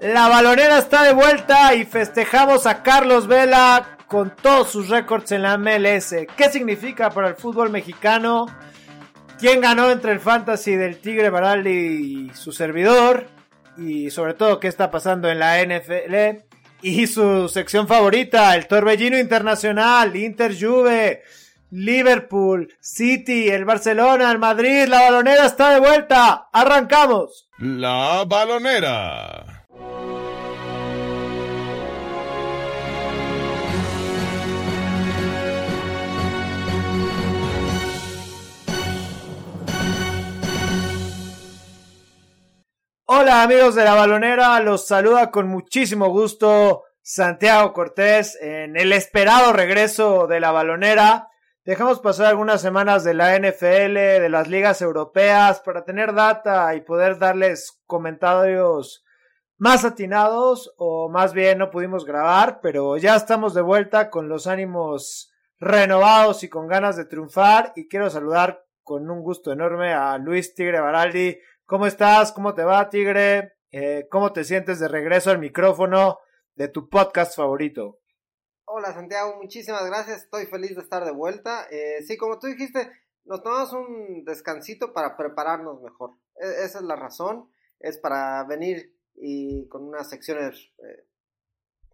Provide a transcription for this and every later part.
La balonera está de vuelta y festejamos a Carlos Vela con todos sus récords en la MLS. ¿Qué significa para el fútbol mexicano? ¿Quién ganó entre el fantasy del Tigre Baraldi y su servidor? Y sobre todo, ¿qué está pasando en la NFL? Y su sección favorita, el Torbellino Internacional, Inter Juve, Liverpool, City, el Barcelona, el Madrid, la balonera está de vuelta. ¡Arrancamos! La balonera. Hola amigos de la balonera, los saluda con muchísimo gusto Santiago Cortés en el esperado regreso de la balonera. Dejamos pasar algunas semanas de la NFL, de las ligas europeas, para tener data y poder darles comentarios más atinados, o más bien no pudimos grabar, pero ya estamos de vuelta con los ánimos renovados y con ganas de triunfar. Y quiero saludar con un gusto enorme a Luis Tigre Baraldi. ¿Cómo estás? ¿Cómo te va, Tigre? Eh, ¿Cómo te sientes de regreso al micrófono de tu podcast favorito? Hola, Santiago, muchísimas gracias. Estoy feliz de estar de vuelta. Eh, sí, como tú dijiste, nos tomamos un descansito para prepararnos mejor. E esa es la razón. Es para venir y con unas secciones, eh,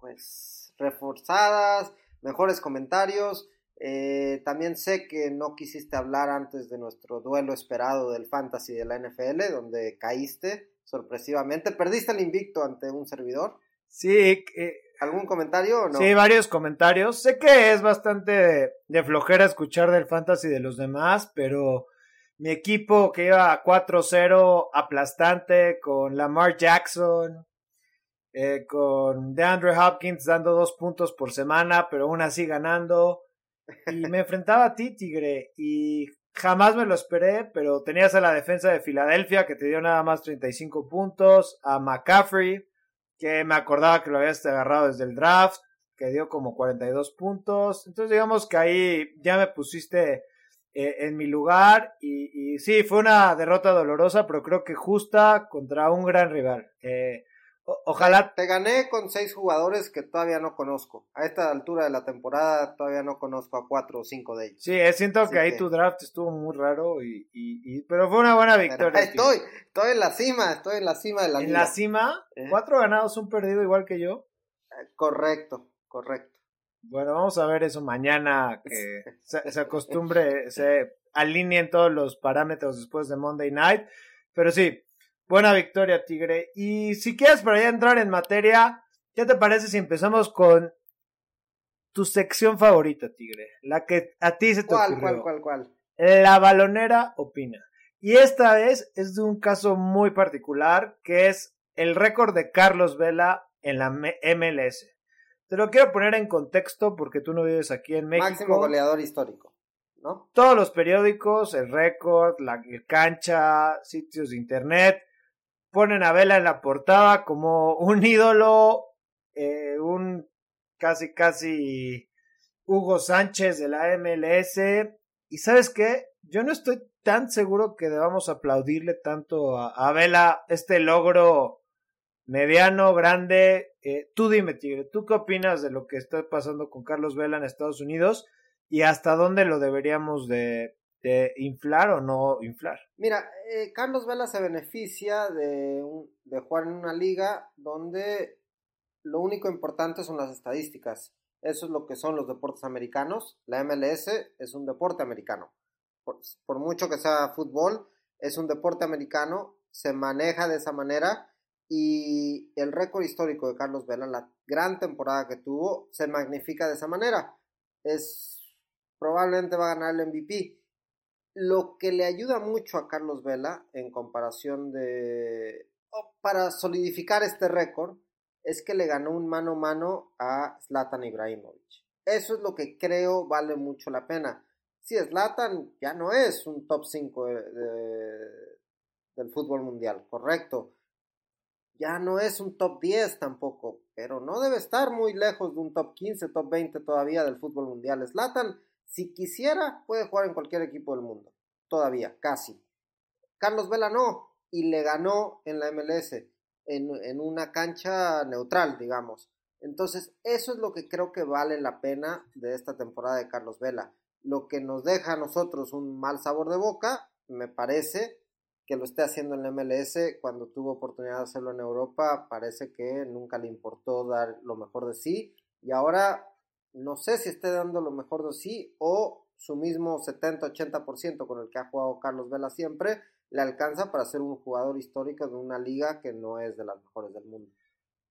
pues, reforzadas, mejores comentarios. Eh, también sé que no quisiste hablar antes de nuestro duelo esperado del Fantasy de la NFL, donde caíste sorpresivamente. ¿Perdiste el invicto ante un servidor? Sí. Eh, ¿Algún comentario o no? Sí, varios comentarios. Sé que es bastante de, flojera escuchar del Fantasy de los demás, pero mi equipo que iba 4-0 aplastante con Lamar Jackson, eh, con DeAndre Hopkins dando dos puntos por semana, pero aún así ganando y me enfrentaba a ti, Tigre, y jamás me lo esperé, pero tenías a la defensa de Filadelfia que te dio nada más 35 puntos, a McCaffrey, que me acordaba que lo habías agarrado desde el draft, que dio como 42 puntos. Entonces digamos que ahí ya me pusiste eh, en mi lugar y, sí, fue una derrota dolorosa, pero creo que justa contra un gran rival. Eh, ojalá. Te gané con seis jugadores que todavía no conozco. A esta altura de la temporada todavía no conozco a cuatro o cinco de ellos. Sí, eh, siento que ahí tu draft estuvo muy raro y, y, pero fue una buena victoria. estoy, estoy en la cima, estoy en la cima de la ¿En la cima? ¿Eh? ¿Cuatro ganados, un perdido igual que yo? Eh, correcto, correcto. Bueno, vamos a ver eso mañana, que se, se acostumbre, se alineen todos los parámetros después de Monday Night. Pero sí, Buena victoria, Tigre. Y si quieres para ya entrar en materia, ¿qué te parece si empezamos con tu sección favorita, Tigre? La que a ti se te ¿Cuál, ocurrió. ¿Cuál, cuál, cuál? La balonera opina. Y esta vez es de un caso muy particular, que es el récord de Carlos Vela en la MLS. Te lo quiero poner en contexto porque tú no vives aquí en México. Máximo goleador histórico. ¿No? Todos los periódicos, el récord, la cancha, sitios de internet, ponen a Vela en la portada como un ídolo, eh, un casi casi Hugo Sánchez de la MLS. Y sabes qué, yo no estoy tan seguro que debamos aplaudirle tanto a, Vela este logro mediano, grande. Eh, tú dime, Tigre, ¿tú qué opinas de lo que está pasando con Carlos Vela en Estados Unidos? ¿Y hasta dónde lo deberíamos de, de inflar o no inflar. Mira, eh, Carlos Vela se beneficia de, de jugar en una liga donde lo único importante son las estadísticas. Eso es lo que son los deportes americanos. La MLS es un deporte americano. Por, por, mucho que sea fútbol, es un deporte americano, se maneja de esa manera y el récord histórico de Carlos Vela, la gran temporada que tuvo, se magnifica de esa manera. Es probablemente va a ganar el MVP. Lo que le ayuda mucho a Carlos Vela en comparación de... para solidificar este récord es que le ganó un mano a mano a Zlatan Ibrahimovic. Eso es lo que creo vale mucho la pena. Si Zlatan ya no es un top 5 del fútbol mundial, correcto. Ya no es un top 10 tampoco, pero no debe estar muy lejos de un top 15, top 20 todavía del fútbol mundial. Zlatan si quisiera, puede jugar en cualquier equipo del mundo. Todavía, casi. Carlos Vela no, y le ganó en la MLS. en, en una cancha neutral, digamos. Entonces, eso es lo que creo que vale la pena de esta temporada de Carlos Vela. Lo que nos deja a nosotros un mal sabor de boca, me parece que lo esté haciendo en la MLS cuando tuvo oportunidad de hacerlo en Europa, parece que nunca le importó dar lo mejor de sí y ahora no sé si esté dando lo mejor de sí o su mismo 70-80% con el que ha jugado Carlos Vela siempre le alcanza para ser un jugador histórico de una liga que no es de las mejores del mundo.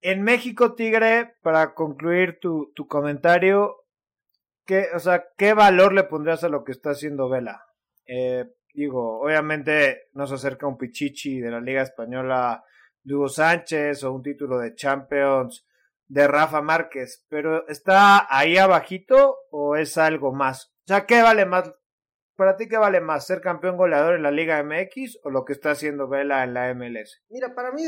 En México, Tigre, para concluir tu, tu comentario, ¿qué, o sea, ¿qué valor le pondrías a lo que está haciendo Vela? Eh, digo, obviamente no se acerca un Pichichi de la Liga Española Hugo Sánchez o un título de Champions de Rafa Márquez, pero ¿está ahí abajito o es algo más? O sea, ¿qué vale más? ¿Para ti qué vale más? ¿Ser campeón goleador en la Liga MX o lo que está haciendo Vela en la MLS? Mira, para mí,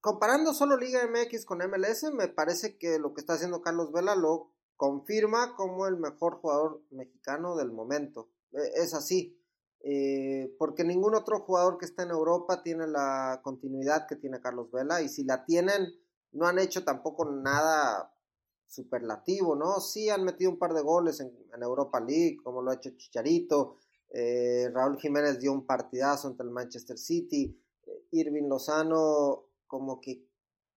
comparando solo Liga MX con MLS, me parece que lo que está haciendo Carlos Vela lo confirma como el mejor jugador mexicano del momento. E, es así. Eh, porque ningún otro jugador que está en Europa tiene la continuidad que tiene Carlos Vela y si la tienen no han hecho tampoco nada superlativo, ¿no? Sí han metido un par de goles en, Europa League, como lo ha hecho Chicharito, eh, Raúl Jiménez dio un partidazo ante el Manchester City, eh, Irving Lozano como que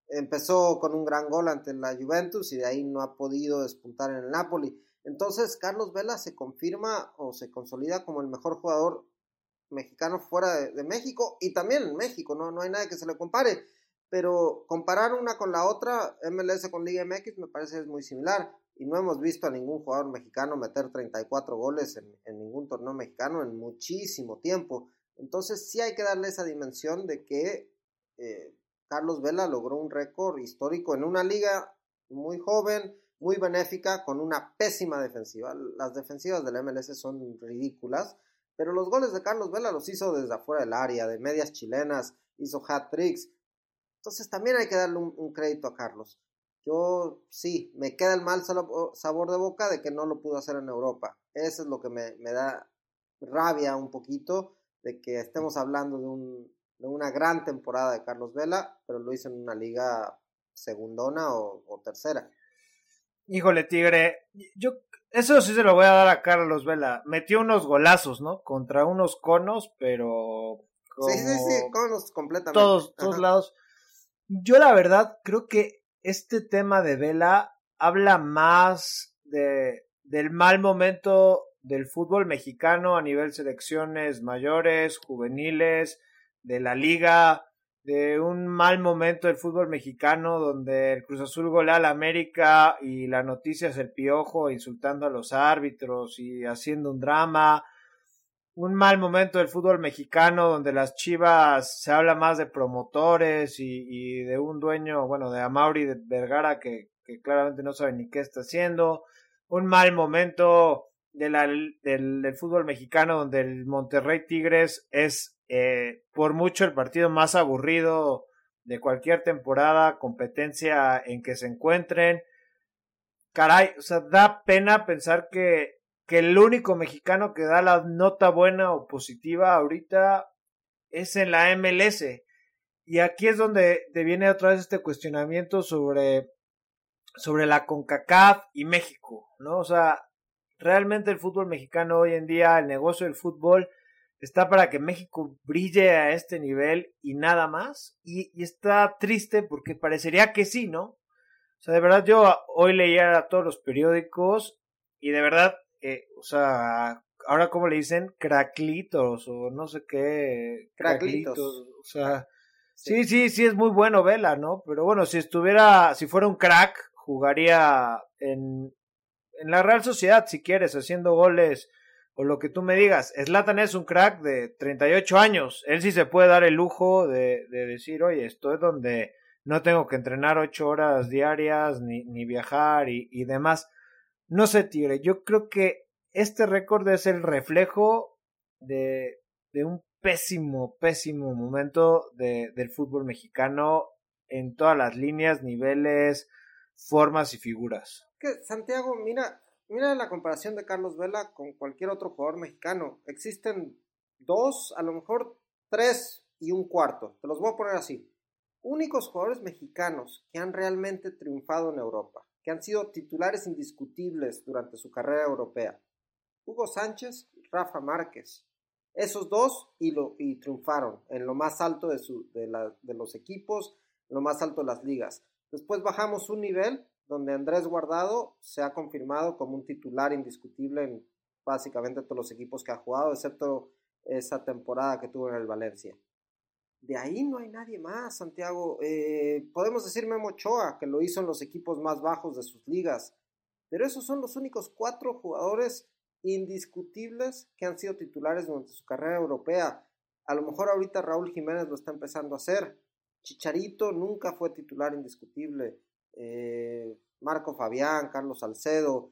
empezó con un gran gol ante la Juventus y de ahí no ha podido despuntar en el Napoli. Entonces, Carlos Vela se confirma o se consolida como el mejor jugador mexicano fuera de, México y también en México, ¿no? no hay nada que se le compare. Pero comparar una con la otra, MLS con Liga MX, me parece es muy similar. Y no hemos visto a ningún jugador mexicano meter 34 goles en, ningún torneo mexicano en muchísimo tiempo. Entonces sí hay que darle esa dimensión de que eh, Carlos Vela logró un récord histórico en una liga muy joven, muy benéfica con una pésima defensiva. Las defensivas del MLS son ridículas, pero los goles de Carlos Vela los hizo desde afuera del área, de medias chilenas, hizo hat tricks. Entonces también hay que darle un, crédito a Carlos. Yo sí, me queda el mal sabor de boca de que no lo pudo hacer en Europa. Eso es lo que me, da rabia un poquito de que estemos hablando de, de, una gran temporada de Carlos Vela, pero lo hizo en una liga segundona o tercera. Híjole, Tigre, yo eso sí se lo voy a dar a Carlos Vela. Metió unos golazos, ¿no? Contra unos conos, pero Sí, sí, sí, conos completamente. Todos, todos lados. Yo la verdad creo que este tema de Vela habla más de del mal momento del fútbol mexicano a nivel selecciones mayores, juveniles, de la liga, de un mal momento del fútbol mexicano donde el Cruz Azul golea al América y la noticia es el piojo insultando a los árbitros y haciendo un drama. Un mal momento del fútbol mexicano donde las chivas se habla más de promotores y, de un dueño, bueno, de Amauri de Vergara que, claramente no sabe ni qué está haciendo. Un mal momento del, del fútbol mexicano donde el Monterrey Tigres es eh, por mucho el partido más aburrido de cualquier temporada, competencia en que se encuentren. Caray, o sea, da pena pensar que, que el único mexicano que da la nota buena o positiva ahorita es en la MLS. Y aquí es donde te viene otra vez este cuestionamiento sobre, sobre la CONCACAF y México, ¿no? O sea, realmente el fútbol mexicano hoy en día, el negocio del fútbol, está para que México brille a este nivel y nada más. Y, está triste porque parecería que sí, ¿no? O sea, de verdad yo hoy leía todos los periódicos y de verdad, eh, o sea, ahora como le dicen, craclitos o no sé qué. Craclitos. O sea, sí. sí, sí, es muy bueno Vela, ¿no? Pero bueno, si estuviera, si fuera un crack, jugaría en, en la Real Sociedad, si quieres, haciendo goles o lo que tú me digas. Slatan es un crack de 38 años. Él sí se puede dar el lujo de, de decir, oye, estoy donde no tengo que entrenar ocho horas diarias, ni, ni viajar y, y, demás. No sé, Tigre, yo creo que este récord es el reflejo de, un pésimo, pésimo momento de, del fútbol mexicano en todas las líneas, niveles, formas y figuras. Que Santiago, mira, Mira la comparación de Carlos Vela con cualquier otro jugador mexicano. Existen dos, a lo mejor tres y un cuarto. Te los voy a poner así. únicos jugadores mexicanos que han realmente triunfado en Europa, que han sido titulares indiscutibles durante su carrera europea. Hugo Sánchez, Rafa Márquez. Esos dos y, lo, y triunfaron en lo más alto de, su, de, la, de los equipos, en lo más alto de las ligas. Después bajamos un nivel donde Andrés Guardado se ha confirmado como un titular indiscutible en básicamente todos los equipos que ha jugado, excepto esa temporada que tuvo en el Valencia. De ahí no hay nadie más, Santiago. Eh, podemos decir Memo Ochoa, que lo hizo en los equipos más bajos de sus ligas. Pero esos son los únicos cuatro jugadores indiscutibles que han sido titulares durante su carrera europea. A lo mejor ahorita Raúl Jiménez lo está empezando a hacer. Chicharito nunca fue titular indiscutible. Eh, Marco Fabián, Carlos Salcedo,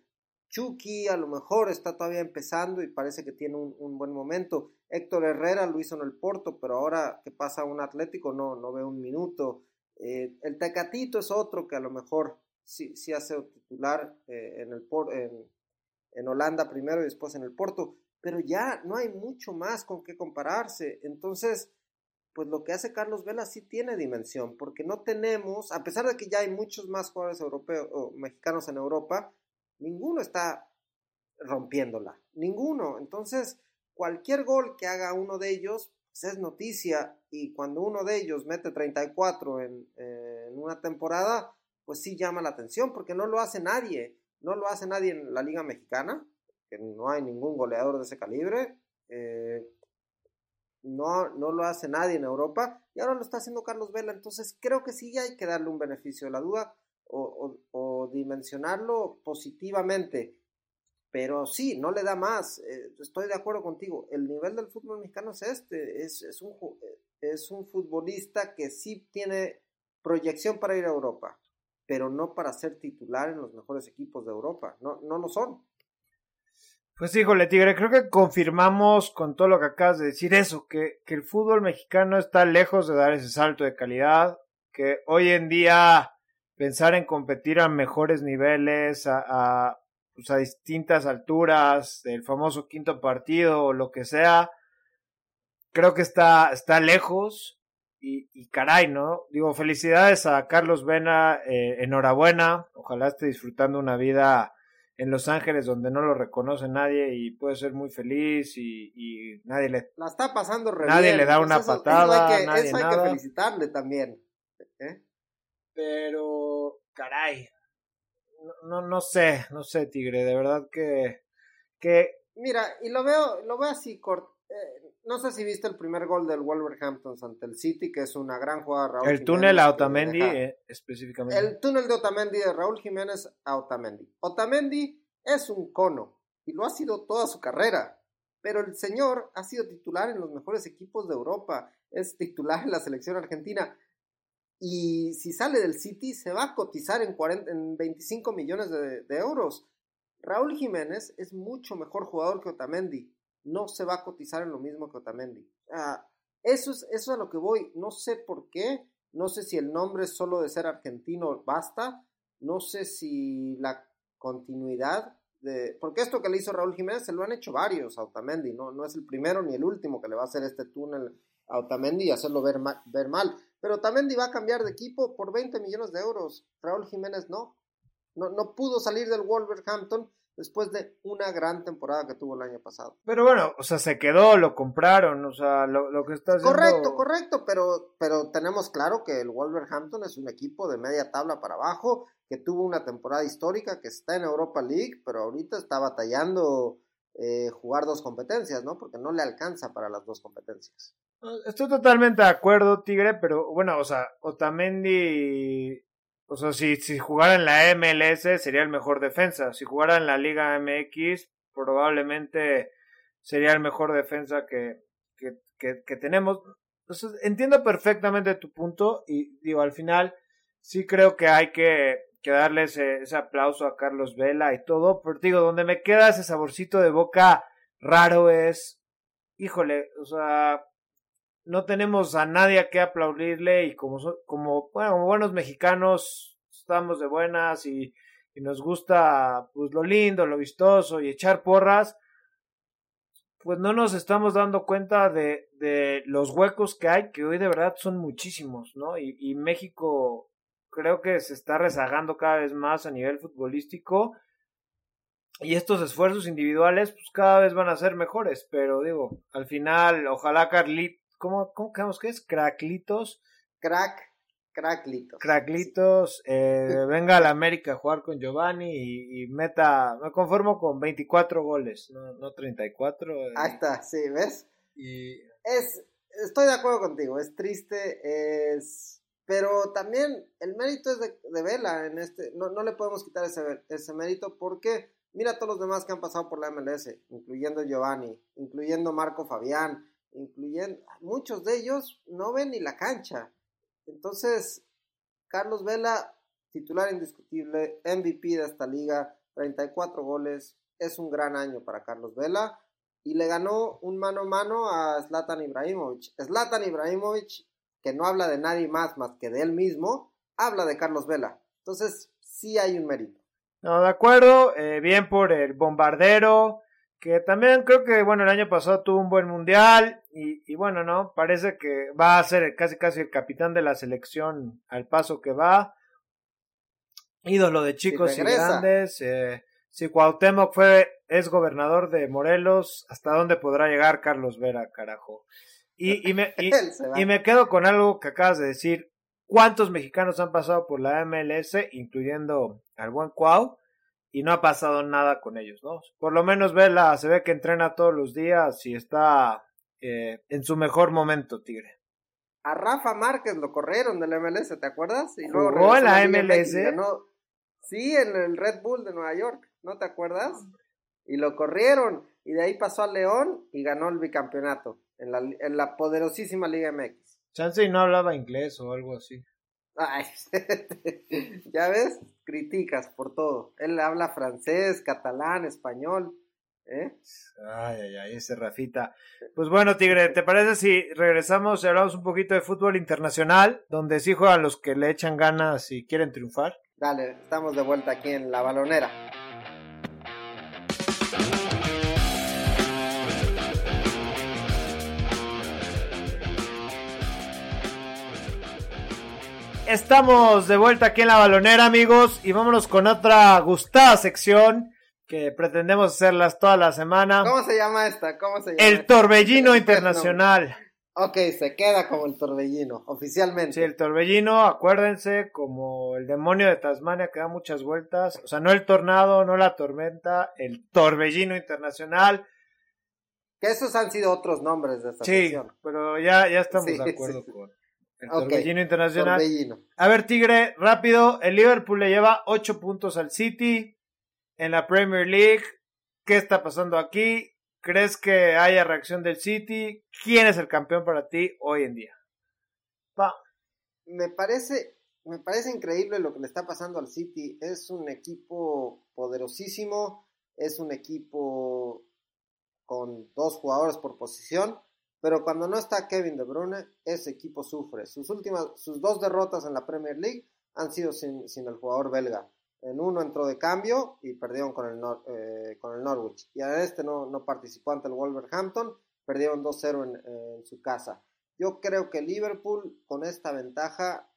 Chucky a lo mejor está todavía empezando y parece que tiene un, buen momento. Héctor Herrera lo hizo en el Porto, pero ahora que pasa un Atlético no, no ve un minuto. Eh, el Tecatito es otro que a lo mejor sí, sí hace titular eh, en, el en, en Holanda primero y después en el Porto, pero ya no hay mucho más con qué compararse. Entonces, pues lo que hace Carlos Vela sí tiene dimensión, porque no tenemos, a pesar de que ya hay muchos más jugadores europeos o mexicanos en Europa, ninguno está rompiéndola, ninguno. Entonces, cualquier gol que haga uno de ellos pues, es noticia y cuando uno de ellos mete 34 en, en una temporada, pues sí llama la atención porque no lo hace nadie, no lo hace nadie en la Liga Mexicana, que no hay ningún goleador de ese calibre. Eh, no, no lo hace nadie en Europa y ahora lo está haciendo Carlos Vela. Entonces creo que sí hay que darle un beneficio de la duda o, dimensionarlo positivamente. Pero sí, no le da más. Eh, estoy de acuerdo contigo. El nivel del fútbol mexicano es este. Es, es, un, es un futbolista que sí tiene proyección para ir a Europa, pero no para ser titular en los mejores equipos de Europa. No, no lo son. Pues híjole, Tigre, creo que confirmamos con todo lo que acabas de decir eso, que, que el fútbol mexicano está lejos de dar ese salto de calidad, que hoy en día pensar en competir a mejores niveles, a, pues a distintas alturas, del famoso quinto partido o lo que sea, creo que está, está lejos. Y, y caray, ¿no? Digo, felicidades a Carlos Vena, eh, enhorabuena, ojalá esté disfrutando una vida en Los Ángeles donde no lo reconoce nadie y puede ser muy feliz y, y nadie le la está pasando nadie le da una patada eso hay, que, hay que felicitarle también ¿eh? pero caray, no, no, sé, no sé, Tigre, de verdad que, que... Mira, y lo veo, lo veo así, eh, no sé si viste el primer gol del Wolverhampton ante el City, que es una gran jugada de Raúl El túnel a Otamendi, eh, específicamente. El túnel de Otamendi de Raúl Jiménez a Otamendi. Otamendi es un cono, y lo ha sido toda su carrera. Pero el señor ha sido titular en los mejores equipos de Europa, es titular en la selección argentina y si sale del City se va a cotizar en, 40, en 25 millones de, euros. Raúl Jiménez es mucho mejor jugador que Otamendi. No se va a cotizar en lo mismo que Otamendi. eso, es, eso es a lo que voy. No sé por qué. No sé si el nombre solo de ser argentino basta. No sé si la continuidad de... Porque esto que le hizo Raúl Jiménez se lo han hecho varios a Otamendi. No, no es el primero ni el último que le va a hacer este túnel a Otamendi y hacerlo ver mal. Pero también va a cambiar de equipo por 20 millones de euros. Raúl Jiménez no. No, no pudo salir del Wolverhampton después de una gran temporada que tuvo el año pasado. Pero bueno, o sea, se quedó, lo compraron, o sea, lo, que está haciendo... Correcto, correcto, pero, pero tenemos claro que el Wolverhampton es un equipo de media tabla para abajo, que tuvo una temporada histórica, que está en Europa League, pero ahorita está batallando eh, jugar dos competencias, ¿no? Porque no le alcanza para las dos competencias. Estoy totalmente de acuerdo, Tigre, pero bueno, o sea, Otamendi, o sea, si, si jugara en la MLS sería el mejor defensa. Si jugara en la Liga MX, probablemente sería el mejor defensa que, que, que, tenemos. Entonces, entiendo perfectamente tu punto y digo, al final sí creo que hay que, que darle ese, ese aplauso a Carlos Vela y todo, pero digo, donde me queda ese saborcito de boca raro es, híjole, o sea, no tenemos a nadie a que aplaudirle y como, como, bueno, como buenos mexicanos estamos de buenas y, y, nos gusta pues lo lindo, lo vistoso y echar porras, pues no nos estamos dando cuenta de, de los huecos que hay, que hoy de verdad son muchísimos, ¿no? Y, y México creo que se está rezagando cada vez más a nivel futbolístico y estos esfuerzos individuales pues cada vez van a ser mejores, pero digo, al final ojalá Carlit, ¿cómo, cómo creemos que es? Craclitos. Crack, Cracklitos. Cracklitos, eh, venga a la América a jugar con Giovanni y, y, meta, me conformo con 24 goles, no, no 34. Eh. Ahí está, sí, ¿ves? Y... Es, estoy de acuerdo contigo, es triste, es... Pero también el mérito es de, de Vela en este, no, no le podemos quitar ese, ese mérito porque mira todos los demás que han pasado por la MLS, incluyendo Giovanni, incluyendo Marco Fabián, incluyendo muchos de ellos no ven ni la cancha. Entonces, Carlos Vela, titular indiscutible, MVP de esta liga, 34 goles, es un gran año para Carlos Vela y le ganó un mano a mano a Zlatan Ibrahimovic. Zlatan Ibrahimovic, que no habla de nadie más más que de él mismo, habla de Carlos Vela. Entonces, sí hay un mérito. No, de acuerdo, eh, bien por el bombardero, que también creo que, bueno, el año pasado tuvo un buen mundial y, y, bueno, ¿no? Parece que va a ser casi casi el capitán de la selección al paso que va. Ídolo de chicos y grandes. Eh, si Cuauhtémoc fue, es gobernador de Morelos, ¿hasta dónde podrá llegar Carlos Vera, carajo? Y, y, me, y, y me quedo con algo que acabas de decir. ¿Cuántos mexicanos han pasado por la MLS, incluyendo al buen Cuau? Y no ha pasado nada con ellos, ¿no? Por lo menos Vela se ve que entrena todos los días y está eh, en su mejor momento, Tigre. A Rafa Márquez lo corrieron del MLS, ¿te acuerdas? Y luego ¿Jugó en la MLS? Ganó, sí, en el Red Bull de Nueva York, ¿no te acuerdas? Y lo corrieron y de ahí pasó al León y ganó el bicampeonato en la, en la poderosísima Liga MX. Chance y no hablaba inglés o algo así. Ay, ya ves, criticas por todo. Él habla francés, catalán, español. ¿eh? Ay, ay, ay, ese Rafita. Pues bueno, Tigre, ¿te parece si regresamos y hablamos un poquito de fútbol internacional, donde sí juegan los que le echan ganas y quieren triunfar? Dale, estamos de vuelta aquí en La Balonera. Estamos de vuelta aquí en la balonera, amigos, y vámonos con otra gustada sección que pretendemos hacerlas toda la semana. ¿Cómo se llama esta? ¿Cómo se llama el? Torbellino Internacional. Ok, se queda como el Torbellino, oficialmente. Sí, el Torbellino, acuérdense, como el demonio de Tasmania que da muchas vueltas. O sea, no el tornado, no la tormenta, el Torbellino Internacional. Que esos han sido otros nombres de esta sí, sección. pero ya, ya estamos sí, de acuerdo sí, con el Torbellino Internacional. Torbellino. A ver, Tigre, rápido. El Liverpool le lleva 8 puntos al City en la Premier League. ¿Qué está pasando aquí? ¿Crees que haya reacción del City? ¿Quién es el campeón para ti hoy en día? Pa. Me parece, me parece increíble lo que le está pasando al City. Es un equipo poderosísimo. Es un equipo con dos jugadores por posición. Pero cuando no está Kevin De Bruyne, ese equipo sufre. Sus últimas, sus dos derrotas en la Premier League han sido sin, sin el jugador belga. En uno entró de cambio y perdieron con el, Nor eh, con el Norwich. Y en este no, no, participó ante el Wolverhampton, perdieron 2-0 en, en, su casa. Yo creo que Liverpool con esta ventaja,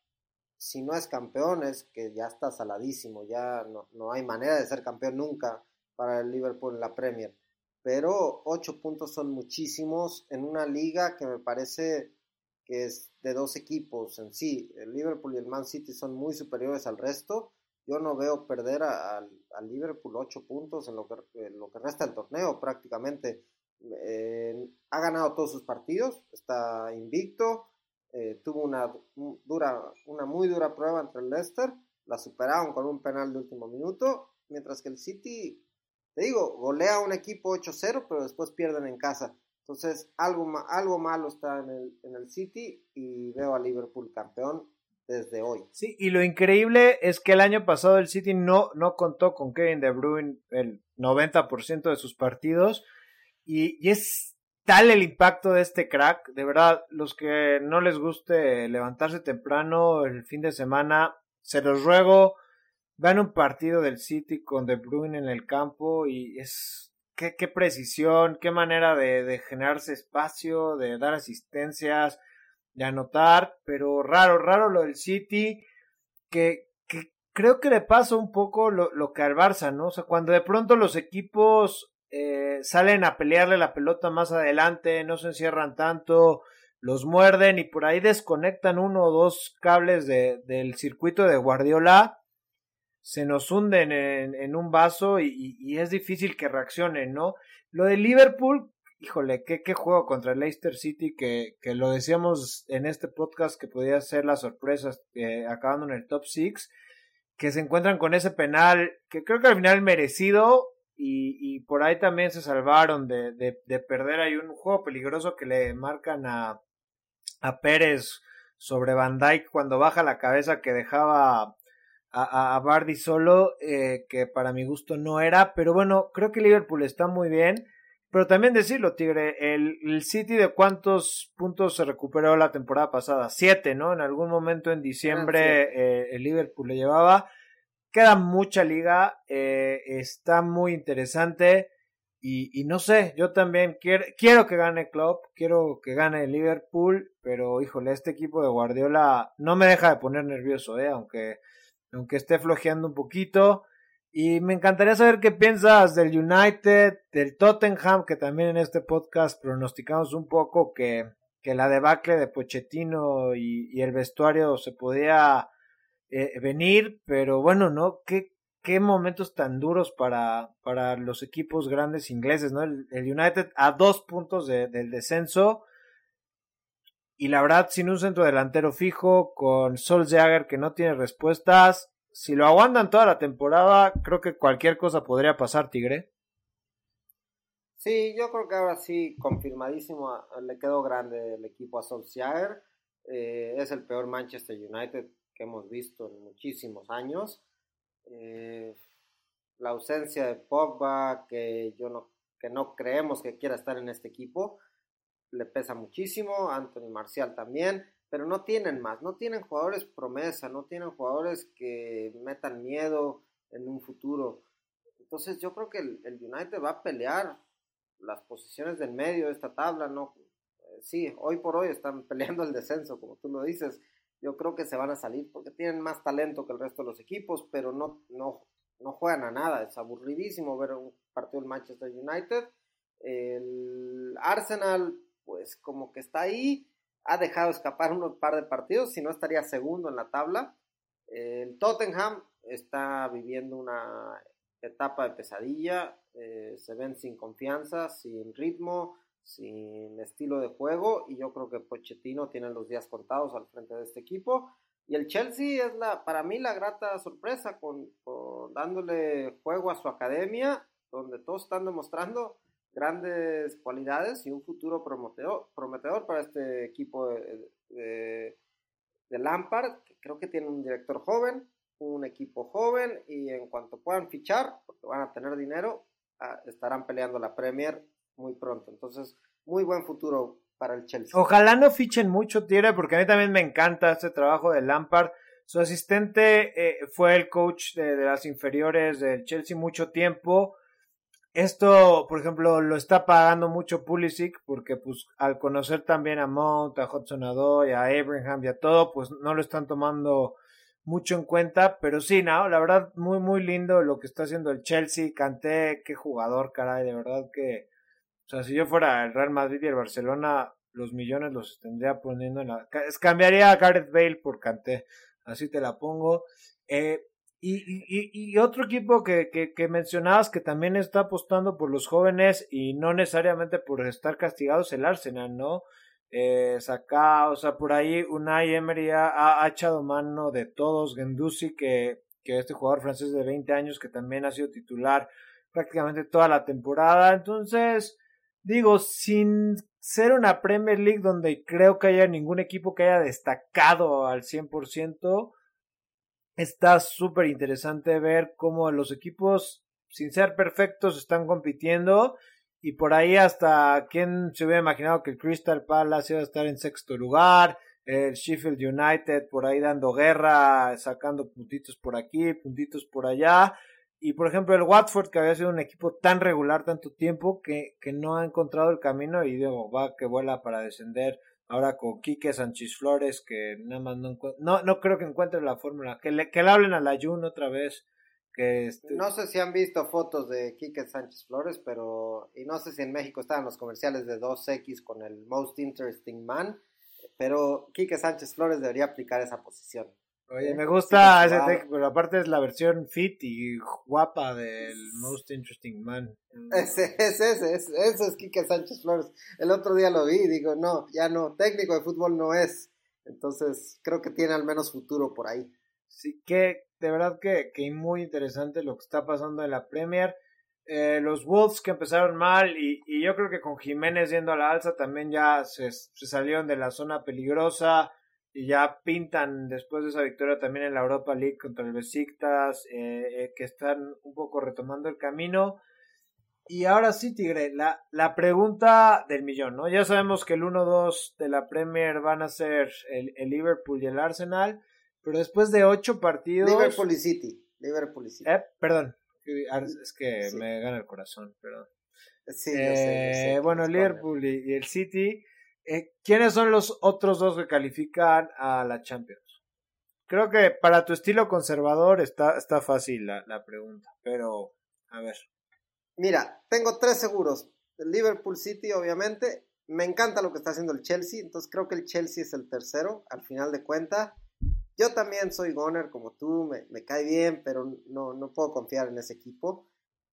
si no es campeón, es que ya está saladísimo. Ya no, no hay manera de ser campeón nunca para el Liverpool en la Premier pero ocho puntos son muchísimos en una liga que me parece que es de dos equipos en sí. El Liverpool y el Man City son muy superiores al resto. Yo no veo perder al Liverpool ocho puntos en lo que, resta del torneo prácticamente. Eh, ha ganado todos sus partidos, está invicto, eh, tuvo una, dura, una muy dura prueba entre el Leicester, la superaron con un penal de último minuto, mientras que el City te digo, golea un equipo 8-0, pero después pierden en casa. Entonces, algo, algo malo está en el, en el City y veo a Liverpool campeón desde hoy. Sí, y lo increíble es que el año pasado el City no, no contó con Kevin De Bruyne el 90% de sus partidos y, y, es tal el impacto de este crack, de verdad, los que no les guste levantarse temprano el fin de semana, se los ruego, Van un partido del City con De Bruyne en el campo y es qué, qué precisión, qué manera de, de generarse espacio, de dar asistencias, de anotar, pero raro, raro lo del City, que, que creo que le pasa un poco lo, lo, que al Barça, ¿no? O sea, cuando de pronto los equipos eh, salen a pelearle la pelota más adelante, no se encierran tanto, los muerden y por ahí desconectan uno o dos cables de, del circuito de Guardiola, se nos hunden en, un vaso y, es difícil que reaccionen, ¿no? Lo de Liverpool, híjole, qué, qué juego contra el Leicester City, que, que lo decíamos en este podcast que podía ser la sorpresa eh, acabando en el top 6, que se encuentran con ese penal, que creo que al final merecido, y, por ahí también se salvaron de, de, de, perder. Hay un juego peligroso que le marcan a, a Pérez sobre Van Dyke cuando baja la cabeza que dejaba a, a Bardi solo, eh, que para mi gusto no era, pero bueno, creo que Liverpool está muy bien. Pero también decirlo, Tigre, el, el, City de cuántos puntos se recuperó la temporada pasada? Siete, ¿no? En algún momento en diciembre eh, el Liverpool le llevaba. Queda mucha liga, eh, está muy interesante y, y, no sé, yo también quiero, quiero que gane Klopp, quiero que gane el Liverpool, pero híjole, este equipo de Guardiola no me deja de poner nervioso, ¿eh? Aunque, aunque esté flojeando un poquito. Y me encantaría saber qué piensas del United, del Tottenham, que también en este podcast pronosticamos un poco que, que la debacle de Pochettino y, el vestuario se podía eh, venir, pero bueno, ¿no? ¿Qué, qué momentos tan duros para, para los equipos grandes ingleses, ¿no? El, el United a dos puntos de, del descenso. Y la verdad, sin un centro delantero fijo, con Solskjaer que no tiene respuestas, si lo aguantan toda la temporada, creo que cualquier cosa podría pasar, Tigre. Sí, yo creo que ahora sí, confirmadísimo, le quedó grande el equipo a Solskjaer. Eh, es el peor Manchester United que hemos visto en muchísimos años. Eh, la ausencia de Pogba, que yo no, que no creemos que quiera estar en este equipo, le pesa muchísimo. Anthony Marcial también pero no tienen más, no tienen jugadores promesa, no tienen jugadores que metan miedo en un futuro. Entonces yo creo que el, el United va a pelear las posiciones del medio de esta tabla, no, eh, sí, hoy por hoy están peleando el descenso, como tú lo dices. Yo creo que se van a salir porque tienen más talento que el resto de los equipos, pero no, no, no juegan a nada. Es aburridísimo ver un partido del Manchester United. El Arsenal, pues como que está ahí, ha dejado escapar unos par de partidos, si no estaría segundo en la tabla. El Tottenham está viviendo una etapa de pesadilla, eh, se ven sin confianza, sin ritmo, sin estilo de juego y yo creo que Pochettino tiene los días contados al frente de este equipo. Y el Chelsea es la, para mí la grata sorpresa con, con dándole juego a su academia, donde todos están demostrando grandes cualidades y un futuro prometedor, prometedor para este equipo de, Lampard, creo que tiene un director joven, un equipo joven y en cuanto puedan fichar, porque van a tener dinero, ah, estarán peleando la Premier muy pronto. Entonces, muy buen futuro para el Chelsea. Ojalá no fichen mucho, Tierra, porque a mí también me encanta este trabajo de Lampard. Su asistente eh, fue el coach de las inferiores del Chelsea mucho tiempo esto, por ejemplo, lo está pagando mucho Pulisic porque pues al conocer también a Mount, a Hudson Adoy, a Abraham y a todo, pues no lo están tomando mucho en cuenta, pero sí, no, la verdad muy muy lindo lo que está haciendo el Chelsea, Canté, qué jugador, caray, de verdad que o sea, si yo fuera el Real Madrid y el Barcelona, los millones los tendría poniendo en la cambiaría a Gareth Bale por Canté, así te la pongo. Eh, y, otro equipo que, que, mencionabas que también está apostando por los jóvenes y no necesariamente por estar castigados el Arsenal, ¿no? Eh, Saka, o sea, por ahí Unai Emery ha, ha echado mano de todos, Gendusi, que, que este jugador francés de 20 años que también ha sido titular prácticamente toda la temporada. Entonces, digo, sin ser una Premier League donde creo que haya ningún equipo que haya destacado al 100%, está súper interesante ver cómo los equipos, sin ser perfectos, están compitiendo. Y por ahí hasta quién se hubiera imaginado que el Crystal Palace iba a estar en sexto lugar, el Sheffield United por ahí dando guerra, sacando puntitos por aquí, puntitos por allá. y, por ejemplo el Watford que había sido un equipo tan regular tanto tiempo que, que no ha encontrado el camino y digo, va que vuela para descender ahora con Quique Sánchez Flores que nada más no, no, no creo que encuentre la fórmula, que le, que le hablen la Jun otra vez. Que este... No sé si han visto fotos de Quique Sánchez Flores, pero y no sé si en México estaban los comerciales de 2X con el Most Interesting Man, pero Quique Sánchez Flores debería aplicar esa posición. Oye, me gusta ese tech, pero aparte es la versión fit y guapa del Most Interesting Man. Ese, ese, ese, ese, es Quique Sánchez Flores. El otro día lo vi y digo, no, ya no, técnico de fútbol no es. Entonces, creo que tiene al menos futuro por ahí. Sí, que de verdad que, que muy interesante lo que está pasando en la Premier. Eh, los Wolves que empezaron mal y, y, yo creo que con Jiménez yendo a la alza también ya se, se salieron de la zona peligrosa y ya pintan después de esa victoria también en la Europa League contra el Besiktas, eh, eh, que están un poco retomando el camino. Y ahora sí, Tigre, la, la pregunta del millón, ¿no? Ya sabemos que el 1-2 de la Premier van a ser el, el, Liverpool y el Arsenal, pero después de ocho partidos... Liverpool y City, Liverpool y City. Eh, perdón, es que me gana el corazón, perdón. Sí, sé, bueno, Liverpool y, y el City eh, ¿Quiénes son los otros dos que califican a la Champions? Creo que para tu estilo conservador está, está fácil la, la pregunta, pero a ver. Mira, tengo tres seguros. Liverpool City, obviamente. Me encanta lo que está haciendo el Chelsea, entonces creo que el Chelsea es el tercero, al final de cuenta. Yo también soy goner como tú, me, me cae bien, pero no, no, puedo confiar en ese equipo.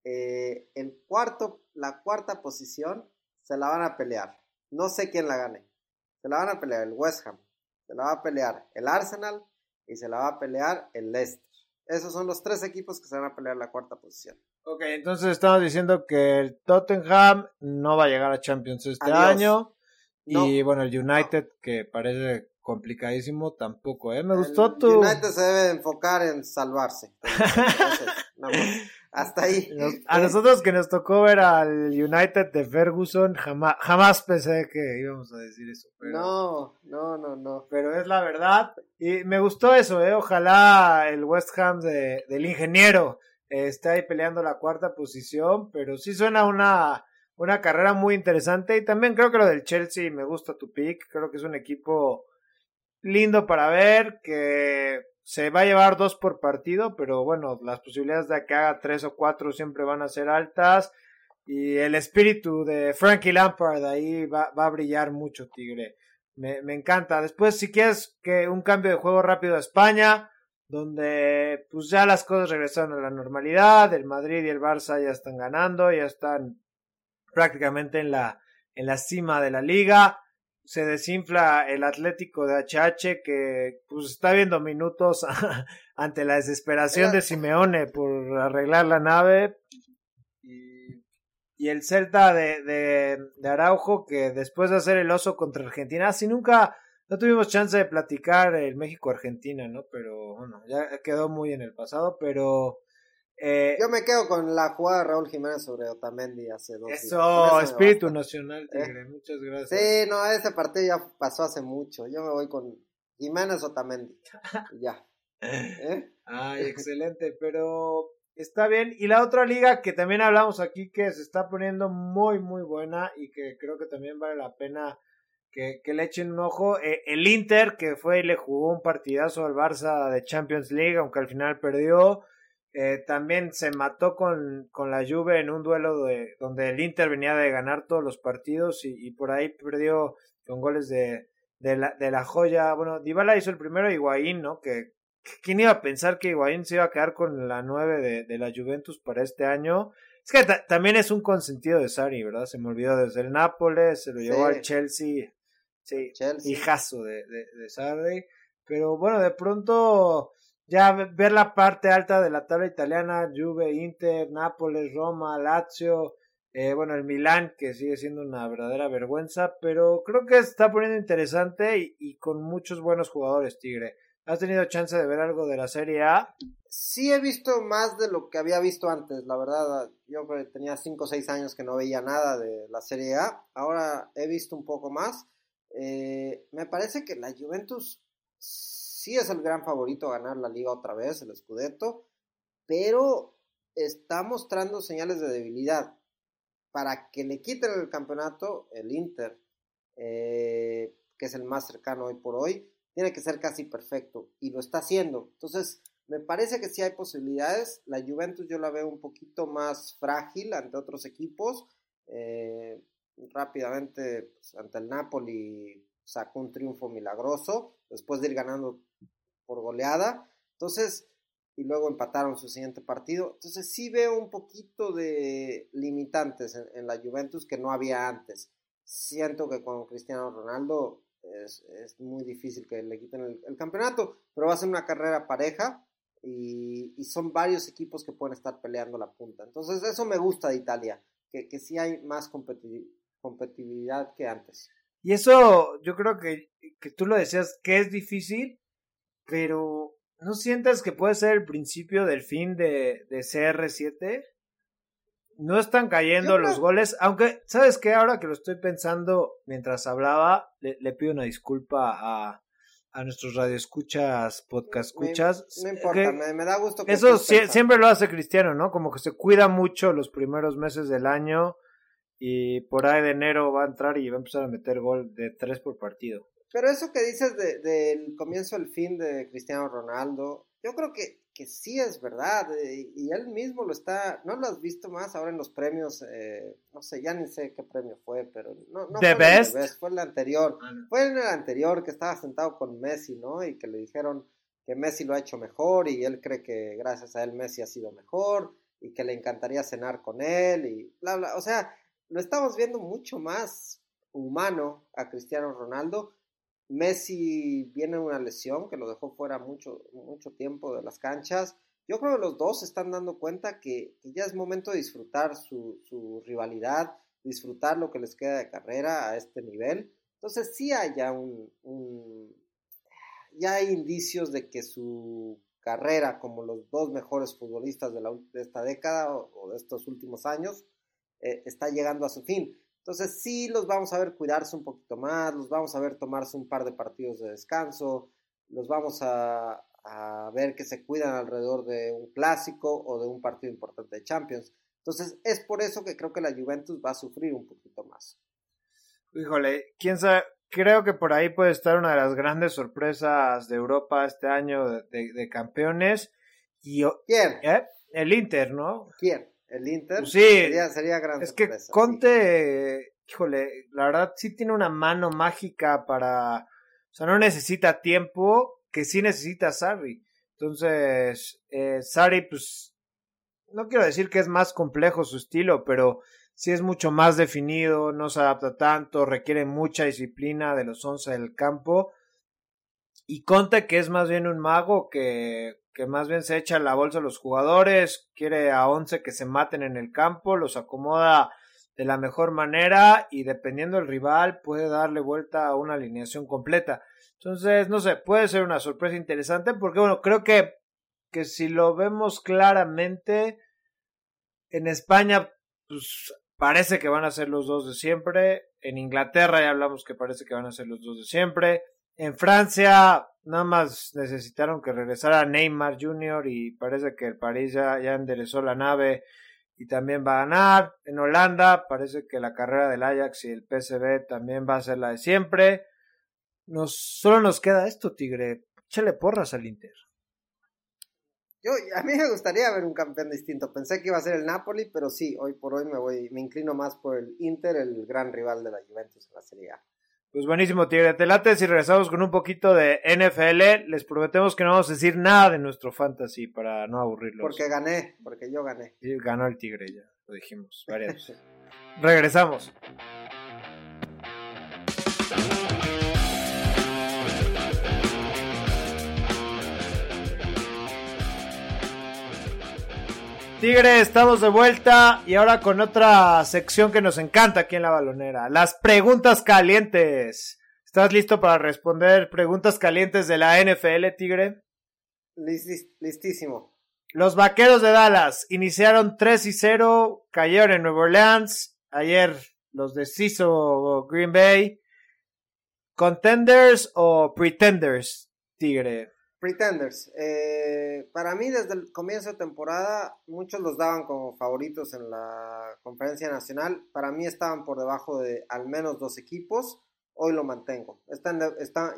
Eh, el cuarto, la cuarta posición se la van a pelear. No sé quién la gane. Se la van a pelear el West Ham, se la va a pelear el Arsenal y se la va a pelear el Leicester. Esos son los tres equipos que se van a pelear la cuarta posición. Ok, entonces estamos diciendo que el Tottenham no va a llegar a Champions este año. Y bueno, el United, que parece complicadísimo, tampoco, ¿eh? Me gustó tu... United se debe enfocar en salvarse. Hasta ahí. a nosotros que nos tocó ver al United de Ferguson, jamás, jamás pensé que íbamos a decir eso. no, no, no, no. Pero es la verdad. Y me gustó eso, ¿eh? Ojalá el West Ham de, del ingeniero esté ahí peleando la cuarta posición, pero sí suena una, una carrera muy interesante. Y también creo que lo del Chelsea me gusta tu pick. Creo que es un equipo lindo para ver, que se va a llevar dos por partido, pero bueno, las posibilidades de que haga tres o cuatro siempre van a ser altas. Y el espíritu de Frankie Lampard ahí va, va a brillar mucho, Tigre. Me, me, encanta. Después, si quieres que un cambio de juego rápido a España, donde pues ya las cosas regresaron a la normalidad, el Madrid y el Barça ya están ganando, ya están prácticamente en la, en la cima de la liga se desinfla el Atlético de HH que pues está viendo minutos ante la desesperación de Simeone por arreglar la nave y, el Celta de, de, Araujo que después de hacer el oso contra Argentina, así nunca no tuvimos chance de platicar el México-Argentina, ¿no? Pero bueno, ya quedó muy en el pasado, pero eh, Yo me quedo con la jugada de Raúl Jiménez sobre Otamendi hace dos Eso, espíritu nacional, eh, Tigre, muchas gracias. Sí, no, ese partido ya pasó hace mucho. Yo me voy con Jiménez Otamendi. ya. ¿Eh? Ay, excelente, pero está bien. Y la otra liga que también hablamos aquí que se está poniendo muy, muy buena y que creo que también vale la pena que, que le echen un ojo. el Inter, que fue y le jugó un partidazo al Barça de Champions League, aunque al final perdió. Eh, también se mató con, con, la Juve en un duelo de, donde el Inter venía de ganar todos los partidos y, y por ahí perdió con goles de, de, la, de la joya. Bueno, Dybala hizo el primero Higuaín, ¿no? Que, ¿Quién iba a pensar que Higuaín se iba a quedar con la 9 de, de la Juventus para este año? Es que también es un consentido de Sari, ¿verdad? Se me olvidó desde el Nápoles, se lo llevó al Chelsea. Sí, Chelsea. hijazo de, de, de Sarri. Pero bueno, de pronto ya ver la parte alta de la tabla italiana, Juve, Inter, Nápoles, Roma, Lazio, eh, bueno, el Milán, que sigue siendo una verdadera vergüenza, pero creo que está poniendo interesante y, con muchos buenos jugadores, Tigre. ¿Has tenido chance de ver algo de la Serie A? Sí he visto más de lo que había visto antes, la verdad. Yo tenía 5 o 6 años que no veía nada de la Serie A. Ahora he visto un poco más. Eh, me parece que la Juventus sí es el gran favorito a ganar la liga otra vez, el Scudetto, pero está mostrando señales de debilidad. Para que le quiten el campeonato, el Inter, eh, que es el más cercano hoy por hoy, tiene que ser casi perfecto y lo está haciendo. Entonces, me parece que sí hay posibilidades. La Juventus yo la veo un poquito más frágil ante otros equipos. Eh, rápidamente pues, ante el Napoli sacó un triunfo milagroso después de ir ganando por goleada. Entonces, y luego empataron su siguiente partido. Entonces sí veo un poquito de limitantes en, la Juventus que no había antes. Siento que con Cristiano Ronaldo es, muy difícil que le quiten el, campeonato, pero va a ser una carrera pareja y, son varios equipos que pueden estar peleando la punta. Entonces eso me gusta de Italia, que, que sí hay más competitividad que antes. Y eso yo creo que, que tú lo decías que es difícil, pero ¿no sientes que puede ser el principio del fin de, de CR7? No están cayendo los goles, aunque, ¿sabes qué? Ahora que lo estoy pensando mientras hablaba, le, pido una disculpa a, a nuestros radioescuchas, podcast escuchas. No importa, me, da gusto que Eso siempre lo hace Cristiano, ¿no? Como que se cuida mucho los primeros meses del año y por ahí de enero va a entrar y va a empezar a meter gol de tres por partido. Pero eso que dices del de, comienzo al fin de Cristiano Ronaldo, yo creo que, que sí es verdad. Eh, y él mismo lo está, ¿no lo has visto más ahora en los premios? Eh, no sé, ya ni sé qué premio fue, pero no, no fue best? el fue el anterior. Ah, fue en el anterior que estaba sentado con Messi, ¿no? Y que le dijeron que Messi lo ha hecho mejor y él cree que gracias a él Messi ha sido mejor y que le encantaría cenar con él y bla, bla. O sea, lo estamos viendo mucho más humano a Cristiano Ronaldo Messi viene una lesión que lo dejó fuera mucho, mucho tiempo de las canchas. Yo creo que los dos están dando cuenta que, ya es momento de disfrutar su, rivalidad, disfrutar lo que les queda de carrera a este nivel. Entonces sí hay ya un, ya hay indicios de que su carrera como los dos mejores futbolistas de, esta década o, de estos últimos años eh, está llegando a su fin. Entonces sí los vamos a ver cuidarse un poquito más, los vamos a ver tomarse un par de partidos de descanso, los vamos a, ver que se cuidan alrededor de un clásico o de un partido importante de Champions. Entonces es por eso que creo que la Juventus va a sufrir un poquito más. Híjole, quién sabe, creo que por ahí puede estar una de las grandes sorpresas de Europa este año de, campeones. Y, ¿Quién? ¿eh? El Inter, ¿no? ¿Quién? El Inter. Pues sí, sería, sería gran Es que Conte, híjole, la verdad sí tiene una mano mágica para. O sea, no necesita tiempo, que sí necesita Sarri. Entonces, eh, Sarri, pues. No quiero decir que es más complejo su estilo, pero sí es mucho más definido, no se adapta tanto, requiere mucha disciplina de los once del campo. Y Conte, que es más bien un mago que que más bien se echa la bolsa a los jugadores, quiere a 11 que se maten en el campo, los acomoda de la mejor manera y dependiendo del rival puede darle vuelta a una alineación completa. Entonces, no sé, puede ser una sorpresa interesante porque bueno, creo que, que si lo vemos claramente en España, pues parece que van a ser los dos de siempre. En Inglaterra ya hablamos que parece que van a ser los dos de siempre. En Francia nada más necesitaron que regresara Neymar Jr. y parece que el París ya, enderezó la nave y también va a ganar. En Holanda parece que la carrera del Ajax y el PSV también va a ser la de siempre. Solo nos queda esto, Tigre. Échale porras al Inter. Yo, a mí me gustaría ver un campeón distinto. Pensé que iba a ser el Napoli, pero sí, hoy por hoy me voy, me inclino más por el Inter, el gran rival de la Juventus en la Serie A. Pues buenísimo, Tigre. Te late si regresamos con un poquito de NFL. Les prometemos que no vamos a decir nada de nuestro fantasy para no aburrirlos. Porque gané, porque yo gané. Y ganó el Tigre, ya lo dijimos varias Regresamos. Tigre, estamos de vuelta y ahora con otra sección que nos encanta aquí en la balonera, las preguntas calientes. ¿Estás listo para responder preguntas calientes de la NFL, Tigre? listísimo. Los Vaqueros de Dallas iniciaron 3 y 0, cayeron en Nueva Orleans, ayer los deshizo Green Bay. ¿Contenders o pretenders, Tigre? Pretenders. Eh, para mí, desde el comienzo de temporada, muchos los daban como favoritos en la conferencia nacional. Para mí estaban por debajo de al menos dos equipos. Hoy lo mantengo. Están,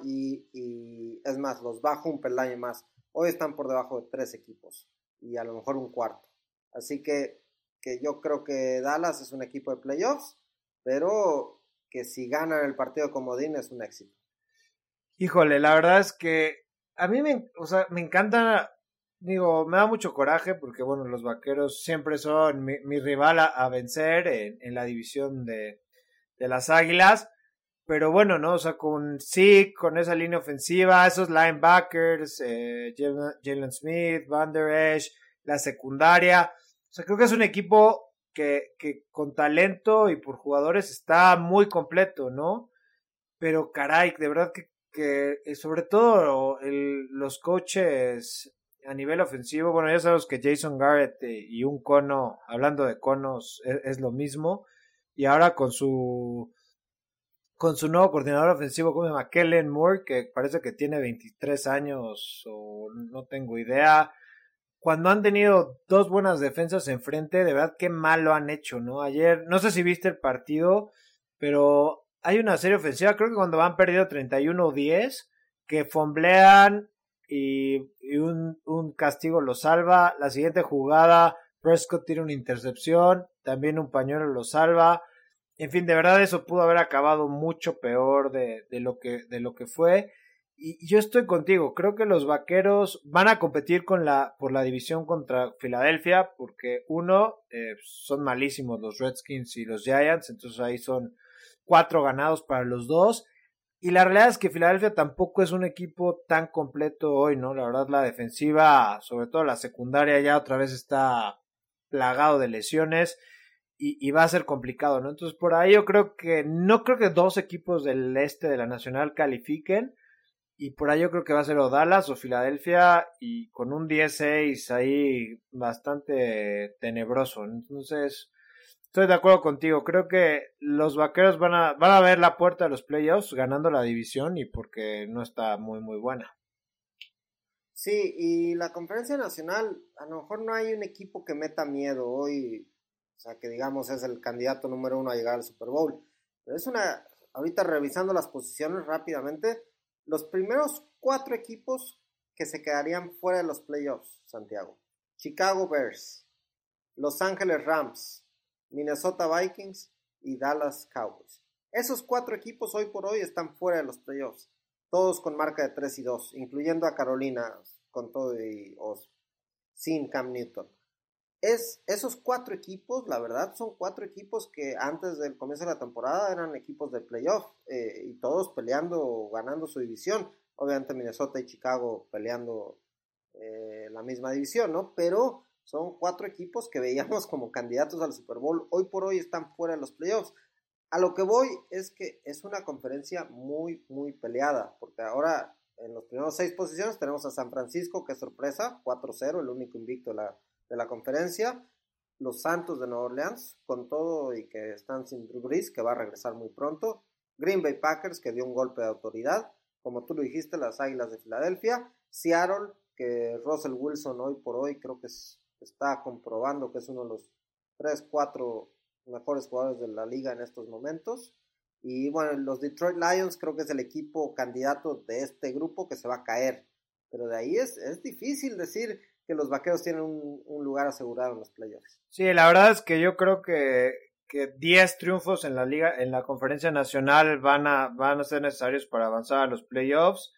y, es más, los bajo un peldaño más. Hoy están por debajo de tres equipos y a lo mejor un cuarto. Así que, que yo creo que Dallas es un equipo de playoffs, pero que si ganan el partido de comodín es un éxito. Híjole, la verdad es que a mí me, o sea, me encanta, digo, me da mucho coraje porque, bueno, los vaqueros siempre son mi, rival a, vencer en, la división de, de las águilas. Pero bueno, ¿no? O sea, con Zeke, con esa línea ofensiva, esos linebackers, eh, Jalen Smith, Van Der Esch, la secundaria. O sea, creo que es un equipo que, que con talento y por jugadores está muy completo, ¿no? Pero caray, de verdad que que eh, sobre todo el, los coaches a nivel ofensivo, bueno, ya sabemos que Jason Garrett eh, y un cono, hablando de conos, e, es, lo mismo. Y ahora con su con su nuevo coordinador ofensivo, como se llama? Kellen Moore, que parece que tiene 23 años o no tengo idea. Cuando han tenido dos buenas defensas enfrente, de verdad qué mal lo han hecho, ¿no? Ayer, no sé si viste el partido, pero hay una serie ofensiva, creo que cuando van perdido 31-10, que fomblean y, un, un, castigo lo salva. La siguiente jugada, Prescott tiene una intercepción, también un pañuelo lo salva. En fin, de verdad eso pudo haber acabado mucho peor de, de, lo, que, de lo que fue. Y yo estoy contigo, creo que los vaqueros van a competir con la, por la división contra Filadelfia, porque uno, eh, son malísimos los Redskins y los Giants, entonces ahí son cuatro ganados para los dos. Y la realidad es que Filadelfia tampoco es un equipo tan completo hoy, ¿no? La verdad, la defensiva, sobre todo la secundaria, ya otra vez está plagado de lesiones y, va a ser complicado, ¿no? Entonces, por ahí yo creo que, no creo que dos equipos del este de la Nacional califiquen. Y por ahí yo creo que va a ser o Dallas o Filadelfia y con un 10-6 ahí bastante tenebroso. Entonces, Estoy de acuerdo contigo. Creo que los vaqueros van a, van a ver la puerta de los playoffs ganando la división y porque no está muy, muy buena. Sí, y la conferencia nacional, a lo mejor no hay un equipo que meta miedo hoy, o sea, que digamos es el candidato número uno a llegar al Super Bowl. Pero es una, ahorita revisando las posiciones rápidamente, los primeros cuatro equipos que se quedarían fuera de los playoffs, Santiago. Chicago Bears, Los Ángeles Rams, Minnesota Vikings y Dallas Cowboys. Esos cuatro equipos hoy por hoy están fuera de los playoffs, todos con marca de 3 y 2, incluyendo a Carolina con todo y sin Cam Newton. Es, esos cuatro equipos, la verdad, son cuatro equipos que antes del comienzo de la temporada eran equipos de playoff eh, y todos peleando, ganando su división. Obviamente Minnesota y Chicago peleando eh, la misma división, ¿no? Pero son cuatro equipos que veíamos como candidatos al Super Bowl. Hoy por hoy están fuera de los playoffs. A lo que voy es que es una conferencia muy, muy peleada, porque ahora en los primeros seis posiciones tenemos a San Francisco, que es sorpresa, 4-0, el único invicto de la, de la conferencia. Los Santos de Nueva Orleans, con todo y que están sin Drew Brees, que va a regresar muy pronto. Green Bay Packers, que dio un golpe de autoridad. Como tú lo dijiste, las Águilas de Filadelfia. Seattle, que Russell Wilson hoy por hoy creo que es está comprobando que es uno de los 3, 4 mejores jugadores de la liga en estos momentos. Y bueno, los Detroit Lions creo que es el equipo candidato de este grupo que se va a caer. Pero de ahí es, es difícil decir que los vaqueros tienen un, lugar asegurado en los playoffs. Sí, la verdad es que yo creo que, que 10 triunfos en la liga, en la conferencia nacional van a, van a ser necesarios para avanzar a los playoffs.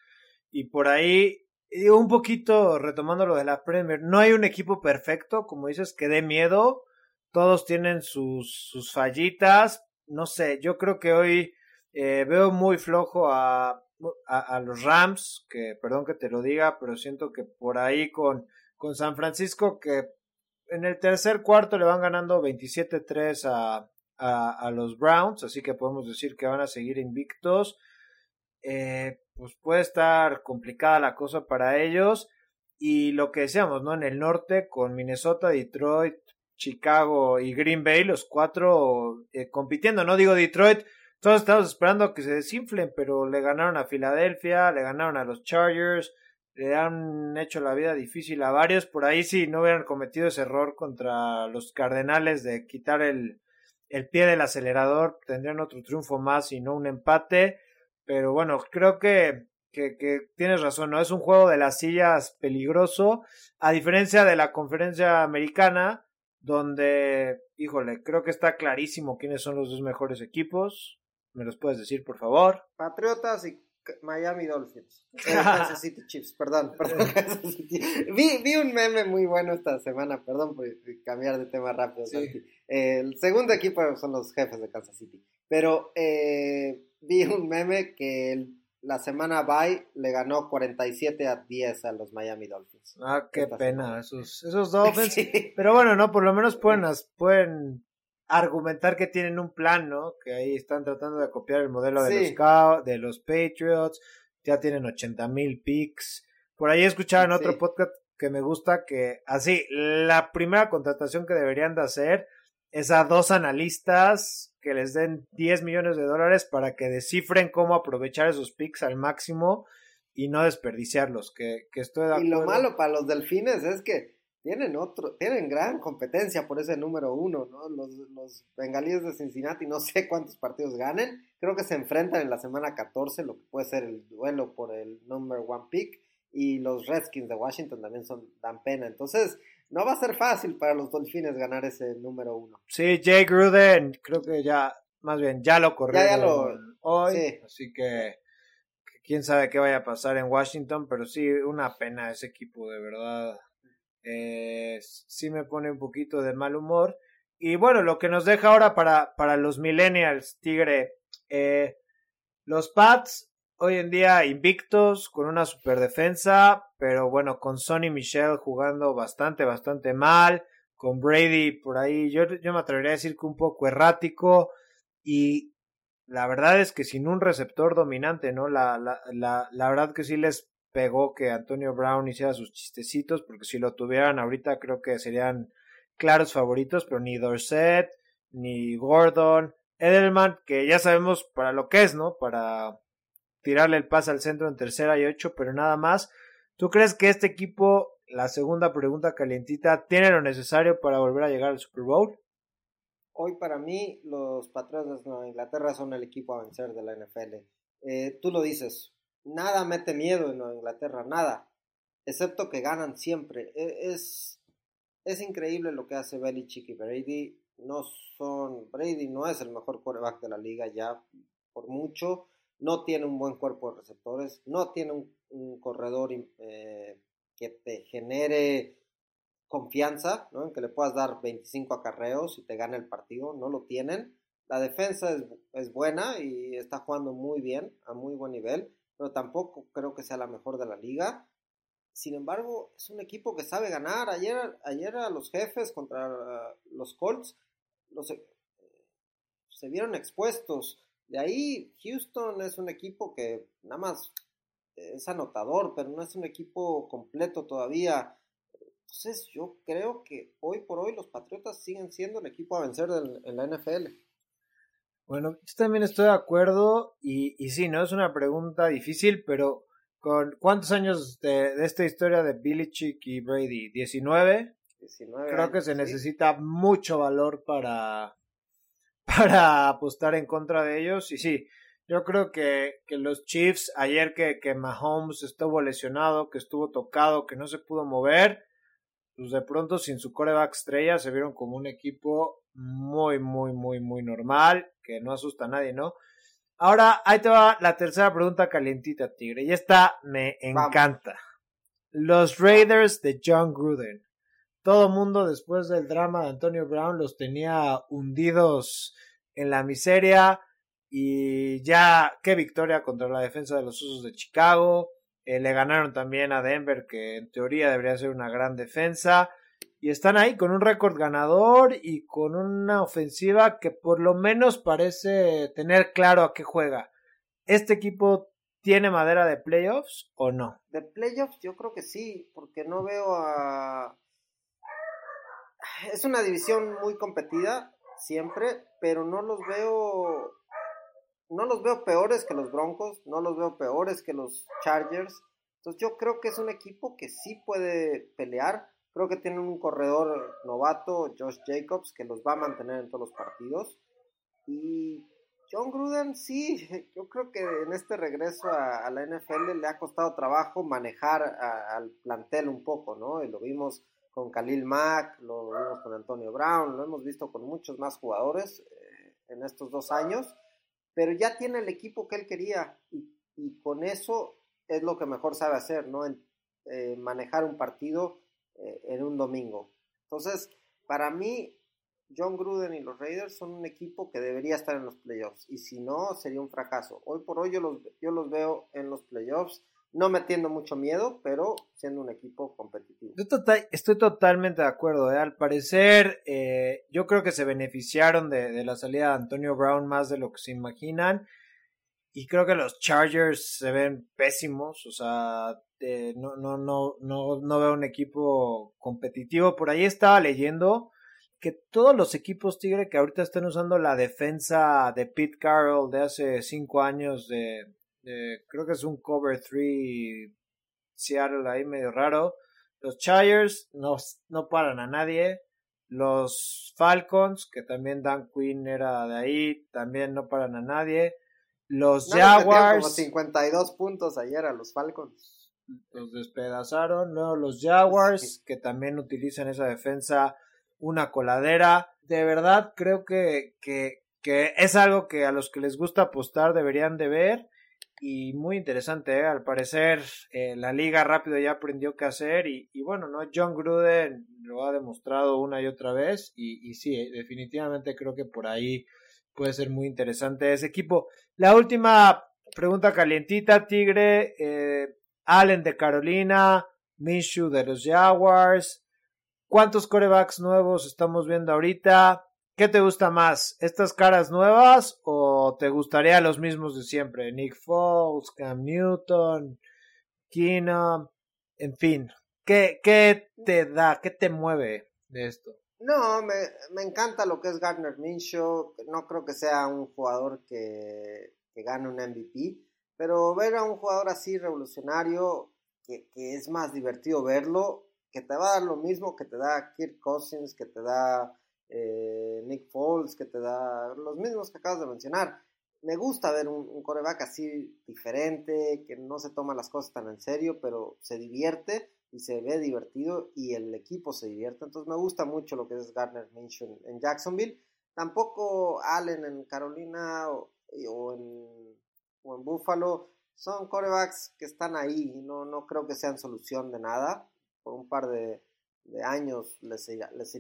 Y por ahí un poquito retomando lo de la Premier, no hay un equipo perfecto, como dices, que dé miedo. Todos tienen sus, sus fallitas. No sé, yo creo que hoy eh, veo muy flojo a, a, los Rams, que perdón que te lo diga, pero siento que por ahí con, con San Francisco, que en el tercer cuarto le van ganando 27-3 a, a, a los Browns, así que podemos decir que van a seguir invictos. Eh, pues puede estar complicada la cosa para ellos. Y lo que decíamos, ¿no? En el norte, con Minnesota, Detroit, Chicago y Green Bay, los cuatro eh, compitiendo. No digo Detroit, todos estamos esperando que se desinflen, pero le ganaron a Filadelfia, le ganaron a los Chargers, le han hecho la vida difícil a varios. Por ahí si no hubieran cometido ese error contra los Cardenales de quitar el, el pie del acelerador, tendrían otro triunfo más y no un empate. Pero bueno, creo que, que, que, tienes razón, ¿no? Es un juego de las sillas peligroso, a diferencia de la conferencia americana, donde, híjole, creo que está clarísimo quiénes son los dos mejores equipos. ¿Me los puedes decir, por favor? Patriotas y Miami Dolphins. Eh, Kansas City Chiefs, perdón, perdón. Vi, vi, un meme muy bueno esta semana, perdón por cambiar de tema rápido. Sí. el segundo equipo son los jefes de Kansas City. Pero eh, vi un meme que el, la semana bye le ganó 47 a 10 a los Miami Dolphins. Ah, qué pena, esos, esos Dolphins. sí. Pero bueno, no, por lo menos pueden, pueden argumentar que tienen un plan, ¿no? Que ahí están tratando de copiar el modelo de, sí. los, de los Patriots, ya tienen 80 mil picks. Por ahí escucharon sí. otro podcast que me gusta que así, la primera contratación que deberían de hacer es a dos analistas que les den 10 millones de dólares para que descifren cómo aprovechar esos picks al máximo y no desperdiciarlos, que, que estoy de acuerdo. Y lo malo para los delfines es que tienen otro, tienen gran competencia por ese número uno, ¿no? Los, los bengalíes de Cincinnati, no sé cuántos partidos ganen, creo que se enfrentan en la semana 14, lo que puede ser el duelo por el number one pick, y los Redskins de Washington también son, dan pena, entonces no va a ser fácil para los Dolphines ganar ese número uno. Sí, Jay Gruden, creo que ya, más bien, ya lo corrió ya, ya lo, hoy, sí. así que quién sabe qué vaya a pasar en Washington, pero sí, una pena ese equipo, de verdad eh, sí me pone un poquito de mal humor. Y bueno, lo que nos deja ahora para, para los millennials, Tigre, eh, los Pats hoy en día invictos, con una super defensa, pero bueno, con Sonny Michel jugando bastante, bastante mal, con Brady por ahí, yo, yo me atrevería a decir que un poco errático y la verdad es que sin un receptor dominante, ¿no? La, la, la, la verdad que sí les pegó que Antonio Brown hiciera sus chistecitos, porque si lo tuvieran ahorita creo que serían claros favoritos, pero ni Dorset, ni Gordon, Edelman, que ya sabemos para lo que es, ¿no? Para tirarle el pase al centro en tercera y ocho, pero nada más. ¿Tú crees que este equipo, la segunda pregunta calientita, tiene lo necesario para volver a llegar al Super Bowl? Hoy para mí los Patriotas de Nueva Inglaterra son el equipo a vencer de la NFL. Eh, tú lo dices, nada mete miedo en Nueva Inglaterra, nada, excepto que ganan siempre. E, es, es increíble lo que hace Belichick y Brady. No son, Brady no es el mejor quarterback de la liga ya por mucho. No tiene un buen cuerpo de receptores, no tiene un, corredor eh, que te genere confianza, ¿no? en que le puedas dar 25 acarreos y te gane el partido, no lo tienen. La defensa es, es, buena y está jugando muy bien, a muy buen nivel pero tampoco creo que sea la mejor de la liga. Sin embargo, es un equipo que sabe ganar. Ayer, ayer a los jefes contra los Colts los, eh, se vieron expuestos. De ahí, Houston es un equipo que nada más es anotador, pero no es un equipo completo todavía. Entonces, yo creo que hoy por hoy los Patriotas siguen siendo el equipo a vencer en, en la NFL. Bueno, yo también estoy de acuerdo y, y sí, no es una pregunta difícil, pero ¿con cuántos años de, de esta historia de Billy Chick y Brady? ¿19? 19 Creo que se necesita mucho valor para, para apostar en contra de ellos y sí, yo creo que, que los Chiefs ayer que, que Mahomes estuvo lesionado, que estuvo tocado, que no se pudo mover, pues de pronto sin su coreback estrella se vieron como un equipo muy, muy, muy, muy normal, que no asusta a nadie, ¿no? Ahora, ahí te va la tercera pregunta calientita, Tigre. Y esta me encanta. Vamos. Los Raiders de John Gruden. Todo mundo después del drama de Antonio Brown los tenía hundidos en la miseria. Y ya, qué victoria contra la defensa de los Usos de Chicago. Eh, le ganaron también a Denver, que en teoría debería ser una gran defensa y están ahí con un récord ganador y con una ofensiva que por lo menos parece tener claro a qué juega. ¿Este equipo tiene madera de playoffs o no? De playoffs yo creo que sí, porque no veo a... Es una división muy competida siempre, pero no los veo... No los veo peores que los Broncos, no los veo peores que los Chargers. Entonces yo creo que es un equipo que sí puede pelear. Creo que tienen un corredor novato, Josh Jacobs, que los va a mantener en todos los partidos. Y John Gruden, sí, yo creo que en este regreso a, la NFL le ha costado trabajo manejar al plantel un poco, ¿no? Y lo vimos con Khalil Mack, lo vimos con Antonio Brown, lo hemos visto con muchos más jugadores eh, en estos dos años, pero ya tiene el equipo que él quería y, con eso es lo que mejor sabe hacer, ¿no? Eh, manejar un partido eh, en un domingo. Entonces, para mí, John Gruden y los Raiders son un equipo que debería estar en los playoffs y si no sería un fracaso. Hoy por hoy yo los veo en los playoffs, no metiendo mucho miedo, pero siendo un equipo competitivo. estoy totalmente de acuerdo. ¿eh? Al parecer, eh, yo creo que se beneficiaron de, la salida de Antonio Brown más de lo que se imaginan. Y creo que los Chargers se ven pésimos. O sea, no, no, no, no, no veo un equipo competitivo. Por ahí estaba leyendo que todos los equipos Tigre que ahorita están usando la defensa de Pete Carroll de hace cinco años de, creo que es un cover 3 Seattle ahí medio raro. Los Chargers no, no paran a nadie. Los Falcons, que también Dan Quinn era de ahí, también no paran a nadie. Los Jaguars. Como 52 puntos ayer a los Falcons. Los despedazaron. Luego los Jaguars, que también utilizan esa defensa una coladera. De verdad creo que, que, que, es algo que a los que les gusta apostar deberían de ver. Y muy interesante, ¿eh? al parecer eh, la liga rápido ya aprendió qué hacer y, bueno, ¿no? John Gruden lo ha demostrado una y otra vez y, sí, eh, definitivamente creo que por ahí puede ser muy interesante ese equipo. La última pregunta calientita, Tigre, Allen de Carolina, Minshew de los Jaguars, ¿Cuántos corebacks nuevos estamos viendo ahorita? ¿Qué te gusta más? ¿Estas caras nuevas o te gustaría los mismos de siempre? Nick Foles, Cam Newton, Keenum, en fin. ¿Qué, qué te da, qué te mueve de esto? No, me, me encanta lo que es Gardner Minshew. No creo que sea un jugador que, que gane un MVP, pero ver a un jugador así revolucionario, que, que es más divertido verlo, que te va a dar lo mismo que te da Kirk Cousins, que te da eh, Nick Foles, que te da los mismos que acabas de mencionar. Me gusta ver un, coreback así diferente, que no se toma las cosas tan en serio, pero se divierte y se ve divertido y el equipo se divierte. Entonces me gusta mucho lo que es Gardner Minshew en, Jacksonville. Tampoco Allen en Carolina o, en, o en Buffalo son corebacks que están ahí. No, no creo que sean solución de nada por un par de, años les les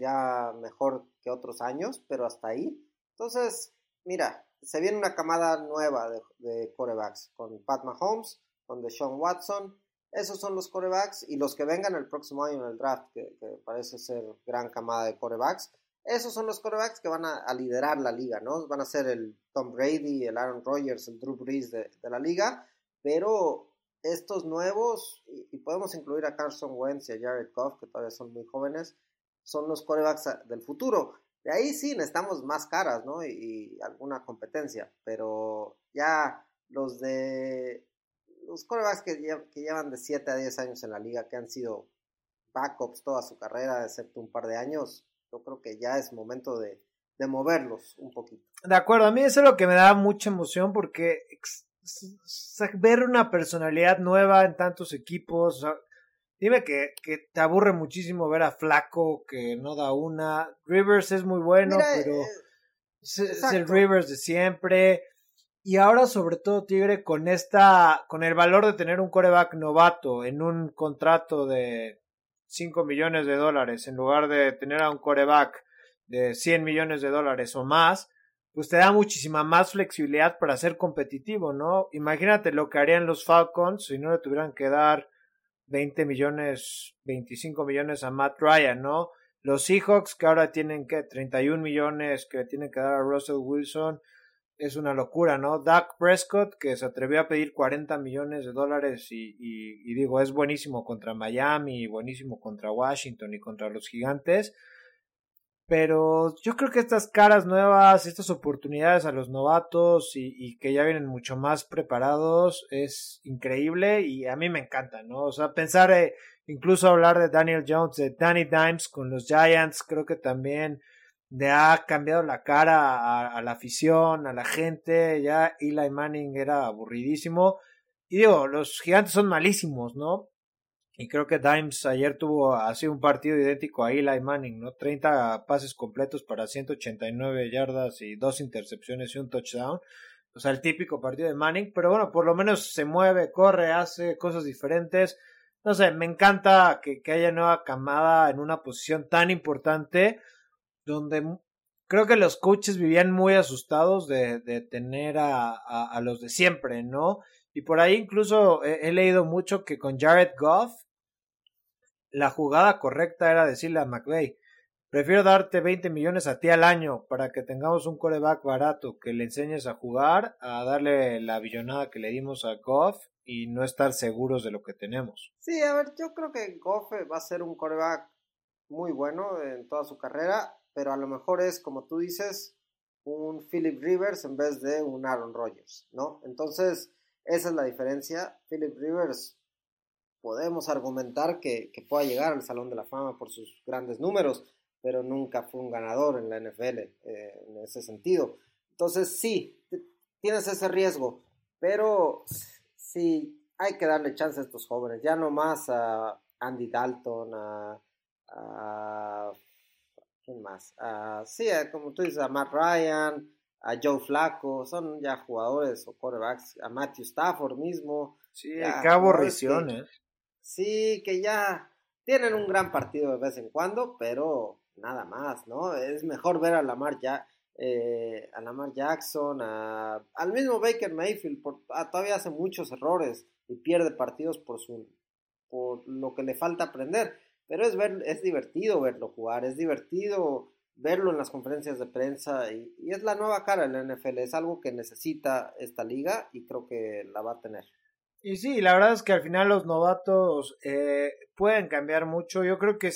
mejor que otros años, pero hasta ahí. Entonces, mira, se viene una camada nueva de, de corebacks con Pat Mahomes, con Deshaun Watson. Esos son los corebacks y los que vengan el próximo año en el draft, que, parece ser gran camada de corebacks. Esos son los corebacks que van a, liderar la liga, ¿no? Van a ser el Tom Brady, el Aaron Rodgers, el Drew Brees de, de la liga, pero estos nuevos, y, podemos incluir a Carson Wentz y a Jared Goff, que todavía son muy jóvenes, son los corebacks del futuro. De ahí sí necesitamos más caras, ¿no? Y, alguna competencia, pero ya los de los corebacks que, llevan de 7 a 10 años en la liga, que han sido backups toda su carrera, excepto un par de años, yo creo que ya es momento de, de moverlos un poquito. De acuerdo, a mí eso es lo que me da mucha emoción porque ver una personalidad nueva en tantos equipos. dime que, te aburre muchísimo ver a Flaco que no da una. Rivers es muy bueno, pero eh, es, el Rivers de siempre. Y ahora, sobre todo, Tigre, con esta, con el valor de tener un coreback novato en un contrato de 5 millones de dólares, en lugar de tener a un coreback de 100 millones de dólares o más, pues te da muchísima más flexibilidad para ser competitivo, ¿no? Imagínate lo que harían los Falcons si no le tuvieran que dar 20 millones, 25 millones a Matt Ryan, ¿no? Los Seahawks que ahora tienen que 31 millones que tienen que dar a Russell Wilson, es una locura, ¿no? Dak Prescott que se atrevió a pedir 40 millones de dólares y, y digo, es buenísimo contra Miami, buenísimo contra Washington y contra los gigantes Pero yo creo que estas caras nuevas, estas oportunidades a los novatos y, que ya vienen mucho más preparados es increíble y a mí me encanta, ¿no? O sea, pensar, eh, incluso hablar de Daniel Jones, de Danny Dimes con los Giants, creo que también ha cambiado la cara a, la afición, a la gente. Ya Eli Manning era aburridísimo. Y digo, los gigantes son malísimos, ¿no? Y creo que Dimes ayer tuvo así un partido idéntico a Eli Manning, ¿no? 30 pases completos para 189 yardas y dos intercepciones y un touchdown. O sea, el típico partido de Manning, pero bueno, por lo menos se mueve, corre, hace cosas diferentes. No sé, me encanta que, que haya nueva camada en una posición tan importante donde creo que los coaches vivían muy asustados de, de tener a, a, los de siempre, ¿no? Y por ahí incluso he, leído mucho que con Jared Goff la jugada correcta era decirle a McVeigh, prefiero darte 20 millones a ti al año para que tengamos un coreback barato que le enseñes a jugar, a darle la billonada que le dimos a Goff y no estar seguros de lo que tenemos. Sí, a ver, yo creo que Goff va a ser un coreback muy bueno en toda su carrera pero a lo mejor es, como tú dices, un Philip Rivers en vez de un Aaron Rodgers, ¿no? Entonces, esa es la diferencia. Philip Rivers podemos argumentar que, que pueda llegar al Salón de la Fama por sus grandes números, pero nunca fue un ganador en la NFL eh, en ese sentido. Entonces, sí, tienes ese riesgo, pero sí, hay que darle chance a estos jóvenes, ya no más a Andy Dalton, a, a ¿Quién más? Uh, sí, como tú dices, a Matt Ryan, a Joe Flaco, son ya jugadores o quarterbacks, a Matthew Stafford mismo. Sí, cabo aborriciones. Sí, que ya tienen un gran partido de vez en cuando, pero nada más, ¿no? Es mejor ver a Lamar ya. Eh, a Lamar Jackson, a, al mismo Baker Mayfield, por, ah, todavía hace muchos errores y pierde partidos por su por lo que le falta aprender pero es, ver, es divertido verlo jugar, es divertido verlo en las conferencias de prensa y, es la nueva cara en la NFL, es algo que necesita esta liga y creo que la va a tener. Y sí, la verdad es que al final los novatos eh, pueden cambiar mucho, yo creo que,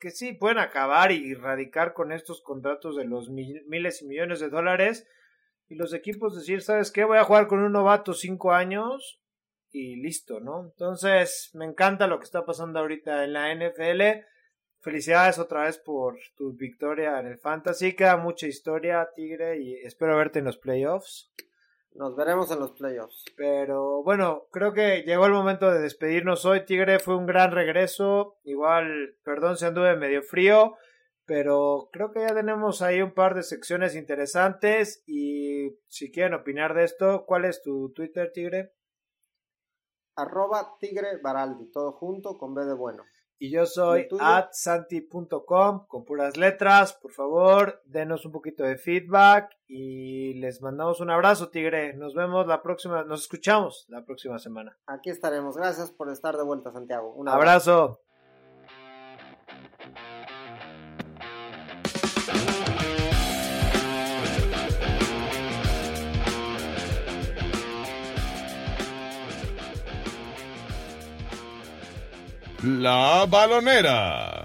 que, sí, pueden acabar y radicar con estos contratos de los miles y millones de dólares y los equipos decir, ¿sabes qué? Voy a jugar con un novato cinco años y listo, ¿no? Entonces, me encanta lo que está pasando ahorita en la NFL. Felicidades otra vez por tu victoria en el Fantasy. Queda mucha historia, Tigre, y espero verte en los playoffs. Nos veremos en los playoffs. Pero bueno, creo que llegó el momento de despedirnos hoy, Tigre. Fue un gran regreso. Igual, perdón si anduve medio frío, pero creo que ya tenemos ahí un par de secciones interesantes. Y si quieren opinar de esto, ¿cuál es tu Twitter, Tigre? arroba tigre baraldi, todo junto con B de bueno. Y yo soy at santi.com con puras letras. Por favor, denos un poquito de feedback y les mandamos un abrazo, Tigre. Nos vemos la próxima, nos escuchamos la próxima semana. Aquí estaremos. Gracias por estar de vuelta, Santiago. Un abrazo. La Balonera.